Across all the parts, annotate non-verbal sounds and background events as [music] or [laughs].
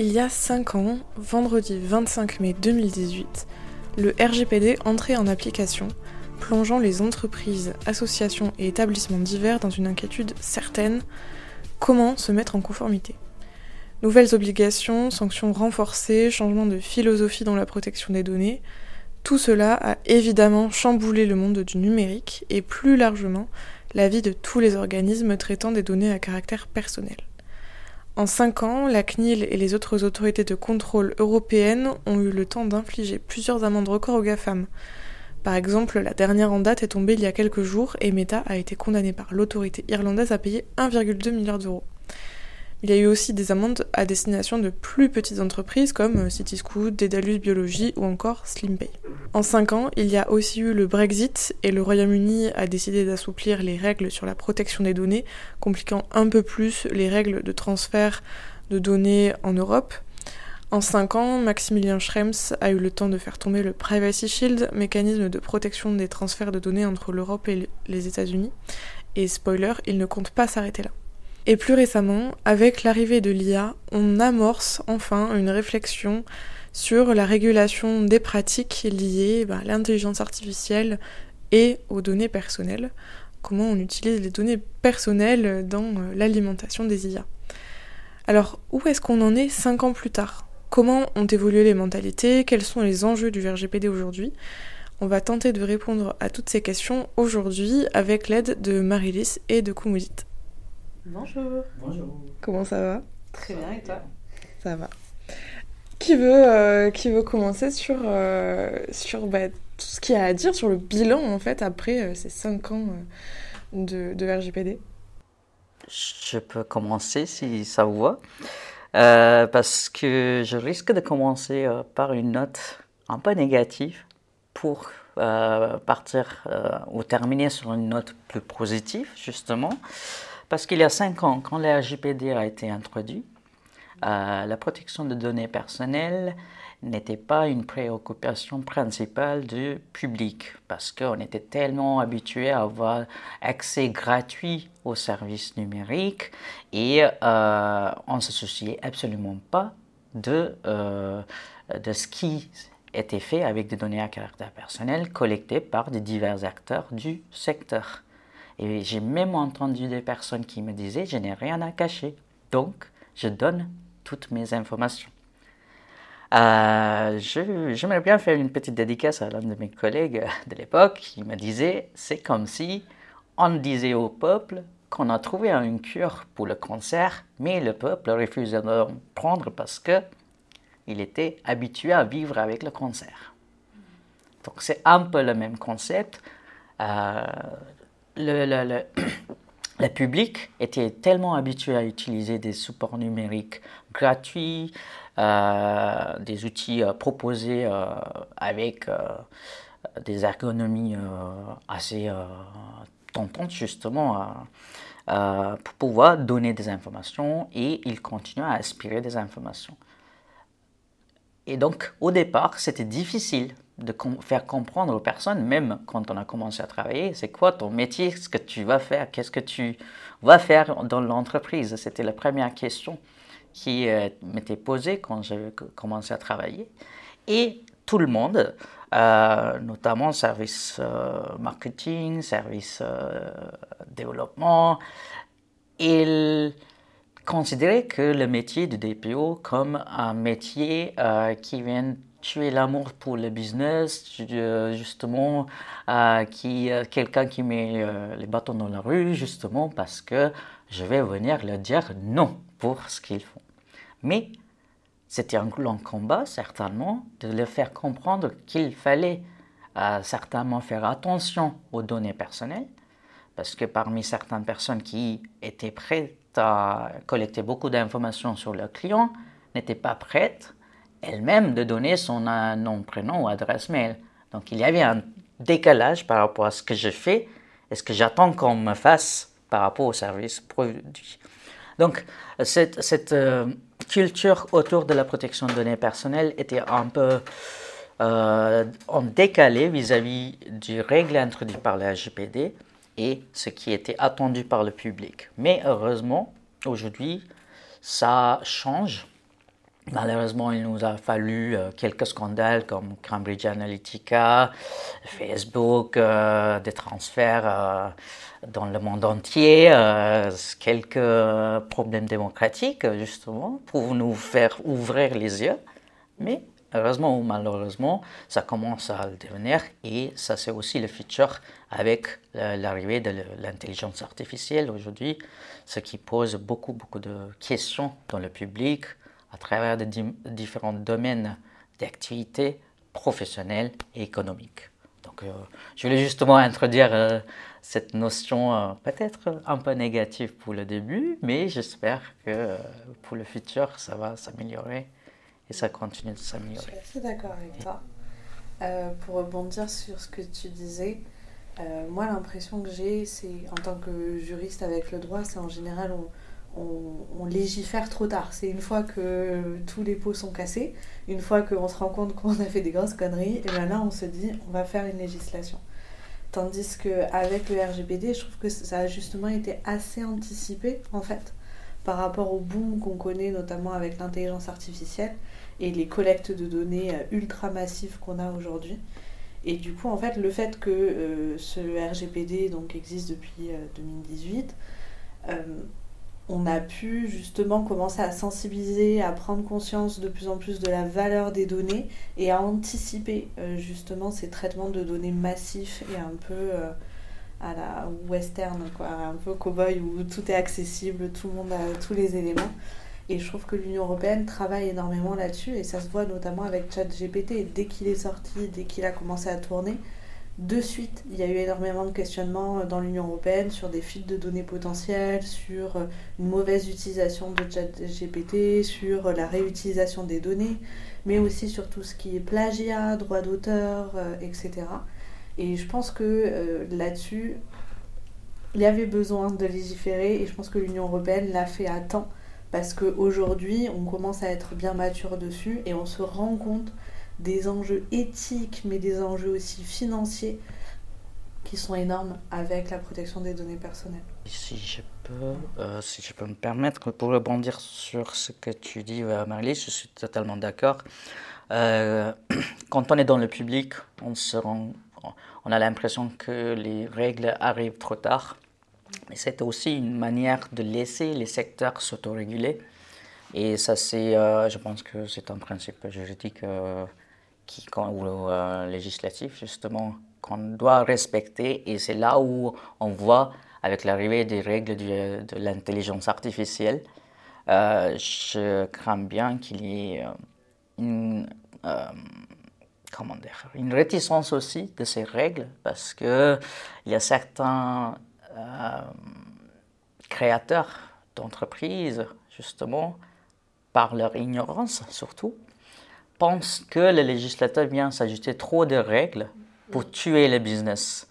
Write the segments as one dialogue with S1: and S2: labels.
S1: Il y a 5 ans, vendredi 25 mai 2018, le RGPD entrait en application, plongeant les entreprises, associations et établissements divers dans une inquiétude certaine comment se mettre en conformité? Nouvelles obligations, sanctions renforcées, changement de philosophie dans la protection des données, tout cela a évidemment chamboulé le monde du numérique et plus largement la vie de tous les organismes traitant des données à caractère personnel. En cinq ans, la CNIL et les autres autorités de contrôle européennes ont eu le temps d'infliger plusieurs amendes records aux GAFAM. Par exemple, la dernière en date est tombée il y a quelques jours et Meta a été condamné par l'autorité irlandaise à payer 1,2 milliard d'euros. Il y a eu aussi des amendes à destination de plus petites entreprises comme euh, Cityscoot, Dedalus Biologie ou encore SlimPay. En 5 ans, il y a aussi eu le Brexit et le Royaume-Uni a décidé d'assouplir les règles sur la protection des données, compliquant un peu plus les règles de transfert de données en Europe. En 5 ans, Maximilien Schrems a eu le temps de faire tomber le Privacy Shield, mécanisme de protection des transferts de données entre l'Europe et les États-Unis. Et spoiler, il ne compte pas s'arrêter là. Et plus récemment, avec l'arrivée de l'IA, on amorce enfin une réflexion sur la régulation des pratiques liées bah, à l'intelligence artificielle et aux données personnelles. Comment on utilise les données personnelles dans euh, l'alimentation des IA. Alors, où est-ce qu'on en est cinq ans plus tard? Comment ont évolué les mentalités? Quels sont les enjeux du RGPD aujourd'hui? On va tenter de répondre à toutes ces questions aujourd'hui avec l'aide de Marilis et de Koumousit.
S2: Bonjour.
S3: Bonjour.
S1: Comment ça va?
S2: Très bien, et toi?
S1: Ça va. Qui veut, euh, qui veut commencer sur, euh, sur bah, tout ce qu'il y a à dire sur le bilan en fait après euh, ces 5 ans de, de, RGPD
S3: Je peux commencer si ça vous va. parce que je risque de commencer par une note un peu négative pour partir ou terminer sur une note plus positive justement. Parce qu'il y a cinq ans, quand le RGPD a été introduit, euh, la protection de données personnelles n'était pas une préoccupation principale du public parce qu'on était tellement habitué à avoir accès gratuit aux services numériques et euh, on ne se souciait absolument pas de, euh, de ce qui était fait avec des données à caractère personnel collectées par des divers acteurs du secteur. Et j'ai même entendu des personnes qui me disaient, je n'ai rien à cacher. Donc, je donne toutes mes informations. Euh, J'aimerais bien faire une petite dédicace à l'un de mes collègues de l'époque qui me disait, c'est comme si on disait au peuple qu'on a trouvé une cure pour le cancer, mais le peuple refusait de prendre parce que il était habitué à vivre avec le cancer. Donc c'est un peu le même concept. Euh, [clears throat] le, public était tellement habitué à utiliser des supports numériques gratuits, euh, des outils euh, proposés euh, avec des ergonomies assez tentantes justement pour pouvoir donner des informations et il continue à aspirer des informations. Et donc au départ, c'était difficile de faire comprendre aux personnes, même quand on a commencé à travailler, c'est quoi ton métier, ce que tu vas faire, qu'est-ce que tu vas faire dans l'entreprise? C'était la première question qui euh, m'était posée quand j'ai commencé à travailler. Et tout le monde, euh, notamment service euh, marketing, service développement, il considérait que le métier de DPO comme un métier qui vient tu es l'amour pour le business, euh, justement, euh, qui euh, quelqu'un qui met les bâtons dans la rue, justement, parce que je vais venir leur dire non pour ce qu'ils font. Mais c'était un long combat, certainement, de leur faire comprendre qu'il fallait certainement faire attention aux données personnelles, parce que parmi certaines personnes qui étaient prêtes à collecter beaucoup d'informations sur leurs clients, n'étaient pas prêtes elle-même de donner son nom, prénom ou adresse mail. Donc il y avait un décalage par rapport à ce que je fais et ce que j'attends qu'on me fasse par rapport au service produit. Donc cette, euh, culture autour de la protection de données personnelles était un peu euh, en décalé vis-à-vis du règle introduite par la RGPD et ce qui était attendu par le public. Mais heureusement, aujourd'hui, ça change Malheureusement, il nous a fallu quelques scandales comme Cambridge Analytica, Facebook, des transferts dans le monde entier, quelques problèmes démocratiques justement pour nous faire ouvrir les yeux. Mais heureusement ou malheureusement, ça commence à le devenir et ça c'est aussi le futur avec l'arrivée de l'intelligence artificielle aujourd'hui, ce qui pose beaucoup beaucoup de questions dans le public à travers de différents domaines d'activité professionnelle et économique. Donc euh, je voulais justement introduire euh, cette notion euh, peut-être un peu négative pour le début, mais j'espère que pour le futur ça va s'améliorer et ça continue de s'améliorer.
S2: Je suis assez d'accord avec toi. Pour rebondir sur ce que tu disais, moi l'impression que j'ai, c'est en tant que juriste avec le droit, c'est en général on, on, légifère trop tard. C'est une fois que tous les pots sont cassés, une fois qu'on se rend compte qu'on a fait des grosses conneries, et bien là on se dit on va faire une législation. Tandis qu'avec le RGPD, je trouve que ça a justement été assez anticipé en fait par rapport au boom qu'on connaît notamment avec l'intelligence artificielle et les collectes de données euh, ultra massives qu'on a aujourd'hui. Et du coup, en fait, le fait que euh, ce RGPD donc, existe depuis 2018, euh, on a pu justement commencer à sensibiliser, à prendre conscience de plus en plus de la valeur des données et à anticiper justement ces traitements de données massifs et un peu à la western, quoi, un peu cow-boy où tout est accessible, tout le monde a tous les éléments. Et je trouve que l'Union européenne travaille énormément là-dessus et ça se voit notamment avec ChatGPT. Dès qu'il est sorti, dès qu'il a commencé à tourner, de suite, il y a eu énormément de questionnements dans l'Union européenne sur des fuites de données potentielles, sur une mauvaise utilisation de ChatGPT, sur la réutilisation des données, mais aussi sur tout ce qui est plagiat, droit d'auteur, euh, etc. Et je pense que euh, là-dessus, il y avait besoin de légiférer et je pense que l'Union européenne l'a fait à temps parce qu'aujourd'hui, on commence à être bien mature dessus et on se rend compte des enjeux éthiques mais des enjeux aussi financiers qui sont énormes avec la protection des données personnelles.
S3: Si je peux, euh, si je peux me permettre, pour rebondir sur ce que tu dis, euh, Marie, je suis totalement d'accord. [clears throat] quand on est dans le public, on se rend on a l'impression que les règles arrivent trop tard. Mais c'est aussi une manière de laisser les secteurs s'autoréguler. Et ça, c'est, euh, je pense que c'est un principe juridique euh, qui, ou euh, législatif, justement, qu'on doit respecter. Et c'est là où on voit, avec l'arrivée des règles de l'intelligence artificielle, je crains bien qu'il y ait une comment dire, une réticence aussi de ces règles parce que il y a certains euh, créateurs d'entreprises, justement, par leur ignorance surtout, pensent que le législateur vient s'ajouter trop de règles pour tuer le business.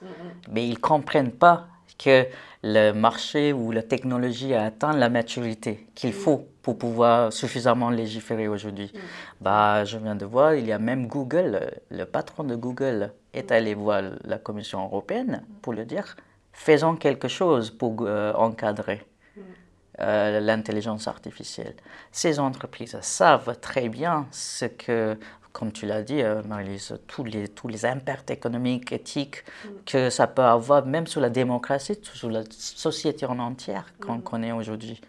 S3: Mais ils ne comprennent pas que le marché ou la technologie a atteint la maturité qu'il faut pour pouvoir suffisamment légiférer aujourd'hui. Mm. Bah, je viens de voir, il y a même Google, le patron de Google est allé voir la Commission européenne pour le dire, faisons quelque chose pour euh, encadrer mm. Euh, l'intelligence artificielle. Ces entreprises savent très bien ce que comme tu l'as dit, euh, Marie-Lise, tous les, tous les impacts économiques, éthiques mm. que ça peut avoir, même sur la démocratie, sur la société en entière qu'on connaît aujourd'hui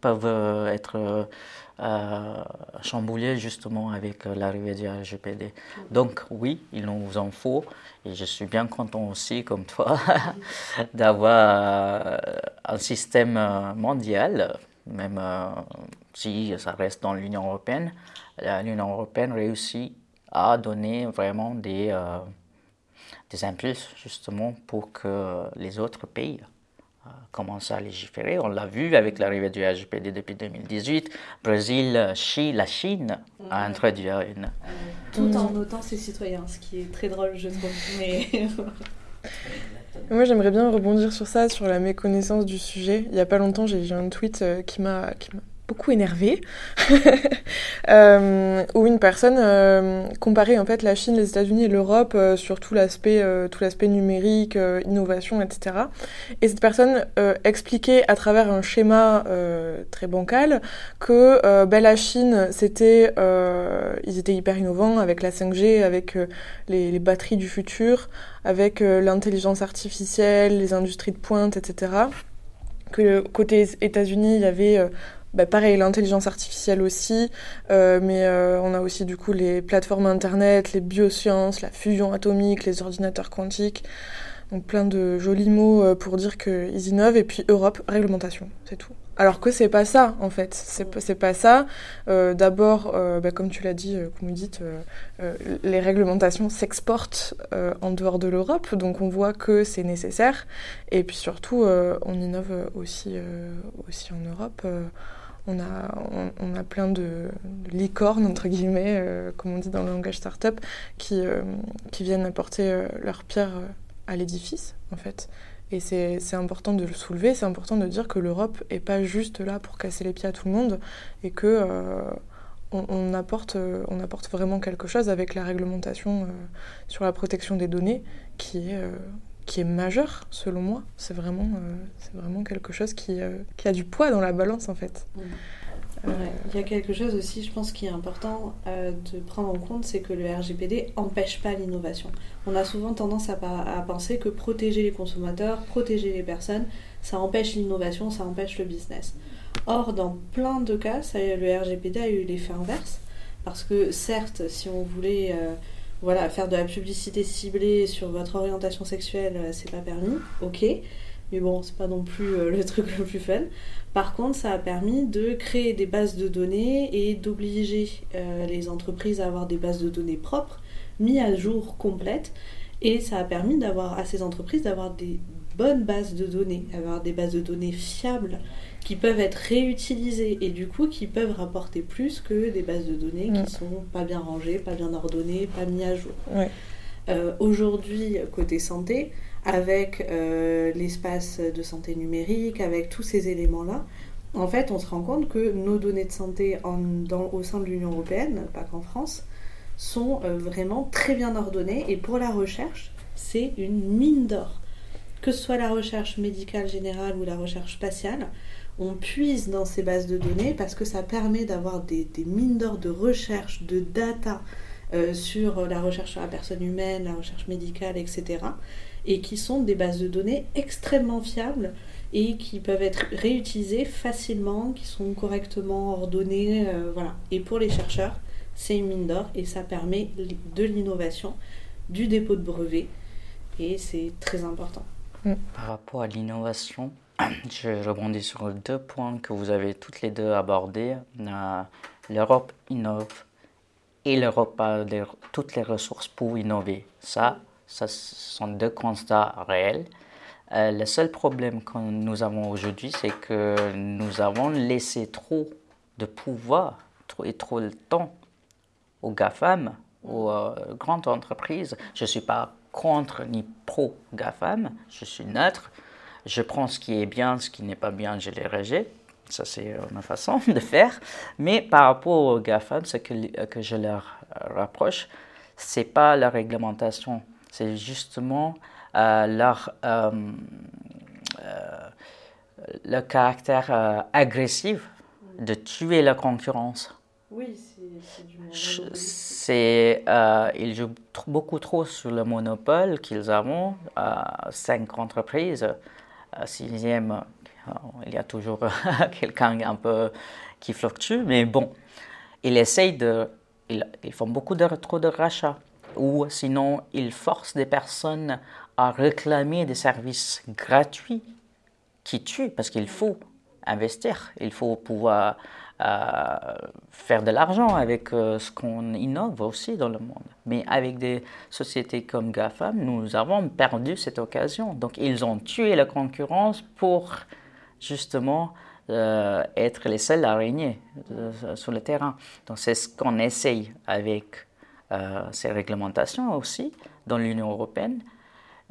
S3: peuvent euh, être euh, euh, chamboulés justement avec l'arrivée du RGPD. Donc oui, il nous en faut et je suis bien content aussi, comme toi, [laughs] d'avoir un système mondial, même si ça reste dans l'Union européenne. L'Union européenne réussit à donner vraiment des, des impulses justement pour que les autres pays commencé à légiférer. On l'a vu avec l'arrivée du RGPD depuis 2018. Brésil, Chine, la Chine a introduit une.
S2: Tout en notant ses citoyens, ce qui est très drôle, je trouve. [laughs] Mais...
S1: Moi, j'aimerais bien rebondir sur ça, sur la méconnaissance du sujet. Il n'y a pas longtemps, j'ai vu un tweet euh, qui m'a beaucoup énervé, [laughs] euh, où une personne euh, comparait en fait la Chine, les États-Unis et l'Europe euh, sur tout l'aspect, tout l'aspect numérique, innovation, etc. Et cette personne expliquait à travers un schéma très bancal que ben, la Chine, c'était, ils étaient hyper innovants avec la 5G, avec les, les, batteries du futur, avec l'intelligence artificielle, les industries de pointe, etc que côté États-Unis, il y avait bah, pareil, l'intelligence artificielle aussi, euh, mais euh, on a aussi du coup les plateformes internet, les biosciences, la fusion atomique, les ordinateurs quantiques. Donc plein de jolis mots euh, pour dire qu'ils innovent. Et puis Europe, réglementation, c'est tout. Alors que c'est pas ça en fait, c'est pas ça. D'abord, bah, comme tu l'as dit, comme vous dites, les réglementations s'exportent en dehors de l'Europe, donc on voit que c'est nécessaire. Et puis surtout, on innove aussi, aussi en Europe on a, on, a plein de, licornes, entre guillemets, euh, comme on dit dans le langage startup, qui, euh, qui viennent apporter euh, leur pierre à l'édifice, en fait. Et c'est important de le soulever, c'est important de dire que l'Europe n'est pas juste là pour casser les pieds à tout le monde et que on, apporte, on apporte vraiment quelque chose avec la réglementation sur la protection des données qui est qui est majeur selon moi. C'est vraiment, euh, vraiment quelque chose qui, euh, qui, a du poids dans la balance en fait.
S2: Euh, il y a quelque chose aussi, je pense, qui est important de prendre en compte, c'est que le RGPD empêche pas l'innovation. On a souvent tendance à, à, penser que protéger les consommateurs, protéger les personnes, ça empêche l'innovation, ça empêche le business. Or, dans plein de cas, ça, le RGPD a eu l'effet inverse, parce que certes, si on voulait voilà, faire de la publicité ciblée sur votre orientation sexuelle, euh, c'est pas permis, ok. Mais bon, c'est pas non plus euh, le [laughs] truc le plus fun. Par contre, ça a permis de créer des bases de données et d'obliger euh, les entreprises à avoir des bases de données propres, mises à jour, complètes. Et ça a permis à ces entreprises d'avoir des bonnes bases de données, avoir des bases de données fiables qui peuvent être réutilisées et du coup qui peuvent rapporter plus que des bases de données qui sont pas bien rangées, pas bien ordonnées, pas mises à jour. Euh, aujourd'hui, côté santé, avec euh, l'espace de santé numérique, avec tous ces éléments-là, en fait, on se rend compte que nos données de santé en, dans, au sein de l'Union européenne, pas qu'en France, sont euh, vraiment très bien ordonnées et pour la recherche, c'est une mine d'or. Que ce soit la recherche médicale générale ou la recherche spatiale, on puise dans ces bases de données parce que ça permet d'avoir des, mines d'or de recherche, de data euh, sur la recherche sur la personne humaine, la recherche médicale, etc. Et qui sont des bases de données extrêmement fiables et qui peuvent être réutilisées facilement, qui sont correctement ordonnées. Euh, voilà. Et pour les chercheurs, c'est une mine d'or et ça permet de l'innovation, du dépôt de brevets et c'est très important.
S3: Par rapport à l'innovation, je rebondis sur deux points que vous avez toutes les deux abordés. Euh, L'Europe innove et l'Europe a toutes les ressources pour innover. Ça, ça sont deux constats réels. Euh, le seul problème que nous avons aujourd'hui, c'est que nous avons laissé trop de pouvoir et trop de temps aux GAFAM, aux euh, grandes entreprises. Je ne suis pas contre ni pro GAFAM, je suis neutre. Je prends ce qui est bien, ce qui n'est pas bien, je les rejette. Ça, c'est euh, ma façon [laughs] de faire. Mais par rapport aux GAFAM, ce que, que je leur rapproche, c'est pas la réglementation, c'est justement euh, leur euh, le caractère agressif de tuer la concurrence.
S2: Oui, c'est du
S3: C'est, ils jouent beaucoup trop sur le monopole qu'ils ont, cinq entreprises sixième, euh, il y a toujours [laughs] quelqu'un un peu qui fluctue, mais bon, ils essayent de, ils, font beaucoup de trop de rachats, ou sinon ils forcent des personnes à réclamer des services gratuits qui tuent, parce qu'il faut investir, il faut pouvoir faire de l'argent avec euh, ce qu'on innove aussi dans le monde. Mais avec des sociétés comme GAFAM, nous avons perdu cette occasion. Donc ils ont tué la concurrence pour justement euh, être les seuls à régner euh, sur le terrain. Donc c'est ce qu'on essaye avec ces réglementations aussi dans l'Union européenne.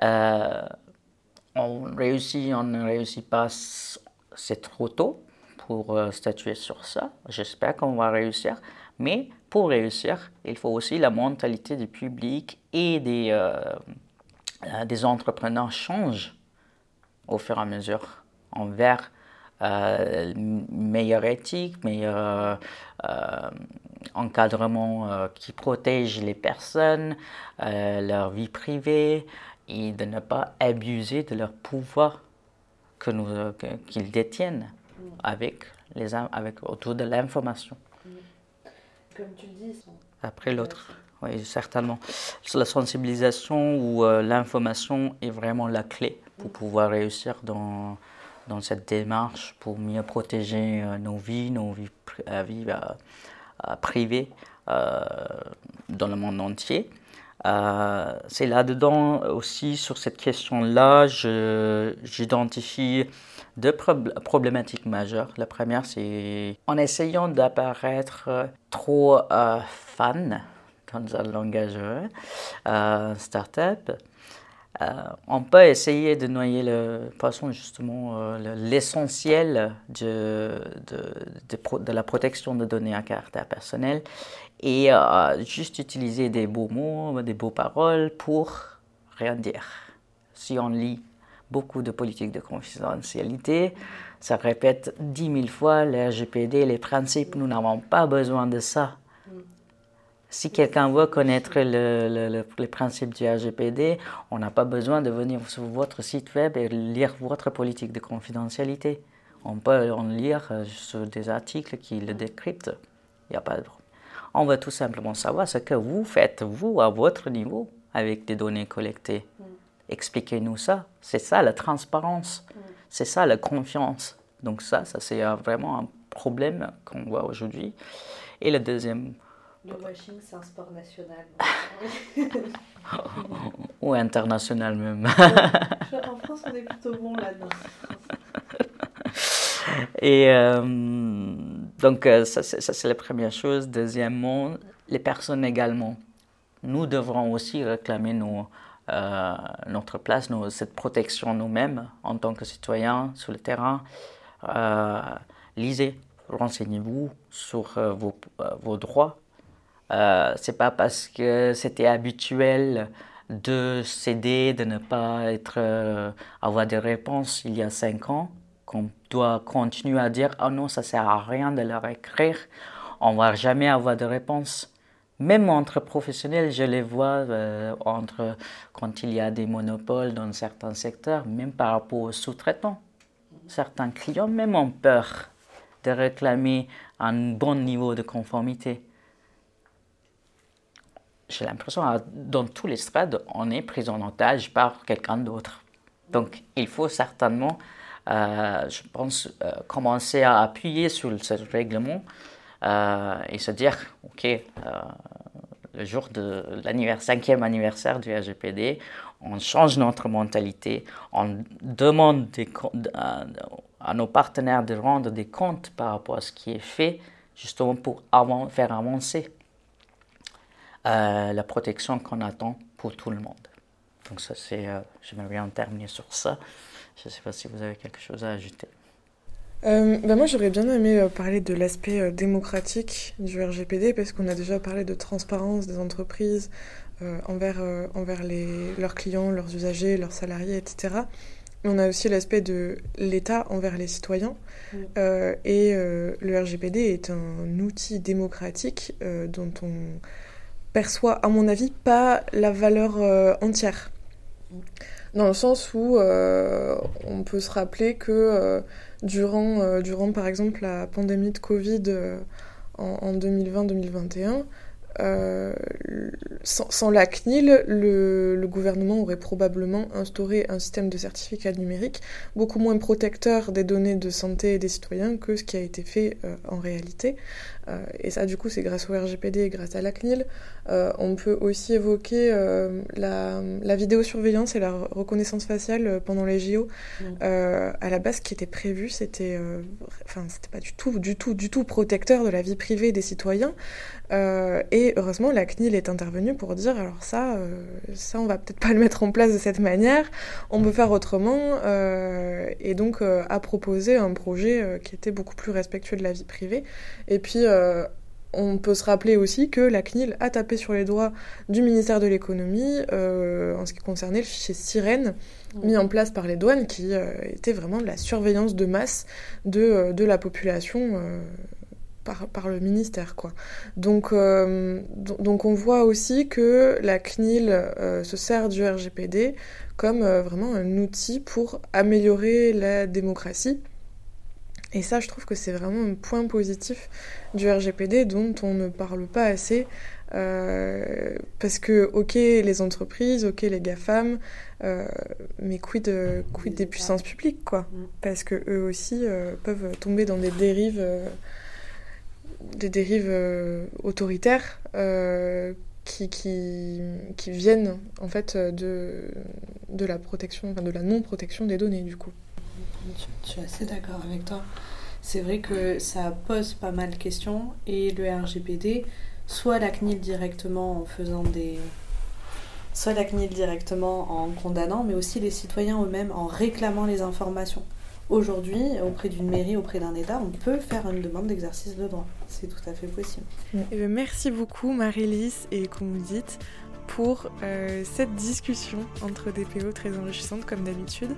S3: on réussit, on ne réussit pas, c'est trop tôt pour statuer sur ça. J'espère qu'on va réussir. Mais pour réussir, il faut aussi la mentalité du public et des, des entrepreneurs change au fur et à mesure envers euh, meilleure éthique, meilleur euh, encadrement euh, qui protège les personnes, euh, leur vie privée et de ne pas abuser de leur pouvoir qu'ils détiennent. Avec les avec autour de l'information. Mm.
S2: Comme tu dis.
S3: Après l'autre. Oui, certainement. La sensibilisation ou l'information est vraiment la clé pour mm. pouvoir réussir dans, dans cette démarche pour mieux protéger euh, nos vies, nos vies, euh, vies euh, privées dans le monde entier. C'est là-dedans aussi, sur cette question-là, j'identifie deux problématiques majeures. La première, c'est en essayant d'apparaître trop fan dans un langage startup, euh, on peut essayer de noyer le poisson, justement, euh, l'essentiel de, de, la protection de données à caractère personnel et euh, juste utiliser des beaux mots, des beaux paroles pour rien dire. Si on lit beaucoup de politiques de confidentialité, ça répète dix mille fois les RGPD, les principes, nous n'avons pas besoin de ça. Si quelqu'un veut connaître le, les principes du RGPD, on n'a pas besoin de venir sur votre site web et lire votre politique de confidentialité. On peut en lire euh, sur des articles qui le décryptent. Il n'y a pas de On veut tout simplement savoir ce que vous faites, vous, à votre niveau, avec des données collectées. Mm. Expliquez-nous ça. C'est ça la transparence. Mm. C'est ça la confiance. Donc ça, ça c'est vraiment un problème qu'on voit aujourd'hui. Et le deuxième
S2: le washing, c'est un sport national. [laughs]
S3: Ou international même. [laughs]
S2: en France, on est plutôt bon là-dedans.
S3: Et euh, donc, euh, ça, c'est la première chose. Deuxièmement, les personnes également. Nous devrons aussi réclamer nos, euh, notre place, nos, cette protection nous-mêmes en tant que citoyens sur le terrain. lisez, renseignez-vous sur vos, vos droits euh, c'est pas parce que c'était habituel de céder, de ne pas être, euh, avoir des réponses il y a cinq ans, qu'on doit continuer à dire oh non, ça sert à rien de leur écrire, on va jamais avoir de réponse. Même entre professionnels, je les vois euh, entre quand il y a des monopoles dans certains secteurs, même par rapport aux sous-traitants. Certains clients même ont peur de réclamer un bon niveau de conformité j'ai l'impression, dans tous les stades, on est pris en otage par quelqu'un d'autre. Donc, il faut certainement, euh, je pense, euh, commencer à appuyer sur ce règlement euh, et se dire, OK, le jour de l'anniversaire, cinquième anniversaire du RGPD, on change notre mentalité, on demande à, nos partenaires de rendre des comptes par rapport à ce qui est fait, justement pour faire avancer euh, la protection qu'on attend pour tout le monde. Donc ça, c'est, euh, j'aimerais bien terminer sur ça. Je ne sais pas si vous avez quelque chose à ajouter.
S1: Euh, bah moi, j'aurais bien aimé parler de l'aspect démocratique du RGPD parce qu'on a déjà parlé de transparence des entreprises envers, envers les, leurs clients, leurs usagers, leurs salariés, etc. Mais on a aussi l'aspect de l'État envers les citoyens. et le RGPD est un outil démocratique dont on perçoit, à mon avis, pas la valeur euh, entière. Dans le sens où euh, on peut se rappeler que euh, durant, durant, par exemple, la pandémie de Covid en 2020-2021, euh, sans, la CNIL, le, gouvernement aurait probablement instauré un système de certificat numérique beaucoup moins protecteur des données de santé des citoyens que ce qui a été fait en réalité. Et ça, du coup, c'est grâce au RGPD et grâce à la CNIL. on peut aussi évoquer la, la, vidéosurveillance et la reconnaissance faciale pendant les JO. Mmh. à la base, ce qui était prévu, c'était, enfin, c'était pas du tout, du tout, du tout protecteur de la vie privée des citoyens. et heureusement, la CNIL est intervenue pour dire, alors ça, ça, on va peut-être pas le mettre en place de cette manière. On peut faire autrement. et donc, a proposé un projet qui était beaucoup plus respectueux de la vie privée. Et puis, euh, on peut se rappeler aussi que la CNIL a tapé sur les doigts du ministère de l'économie euh, en ce qui concernait le fichier Sirène mmh. mis en place par les douanes qui euh, était vraiment de la surveillance de masse de, de la population par, par, le ministère. Quoi. Donc, donc on voit aussi que la CNIL se sert du RGPD comme vraiment un outil pour améliorer la démocratie et ça, je trouve que c'est vraiment un point positif du RGPD dont on ne parle pas assez. Euh, parce que, ok, les entreprises, ok, les GAFAM, euh, mais quid, quid des puissances publiques, quoi. Mm. Parce que eux aussi euh, peuvent tomber dans des dérives, des dérives autoritaires qui, qui, qui, viennent, en fait, de, de la protection, enfin, de la non-protection des données, du coup.
S2: Je suis assez d'accord avec toi. C'est vrai que ça pose pas mal de questions et le RGPD, soit la CNIL directement en faisant des. soit la CNIL directement en condamnant, mais aussi les citoyens eux-mêmes en réclamant les informations. Aujourd'hui, auprès d'une mairie, auprès d'un État, on peut faire une demande d'exercice de droit. C'est tout à fait possible.
S1: Eh ben, merci beaucoup Marie-Lise et dites pour euh, cette discussion entre DPO très enrichissante comme d'habitude.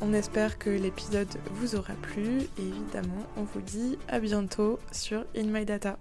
S1: On espère que l'épisode vous aura plu et évidemment on vous dit à bientôt sur In My Data.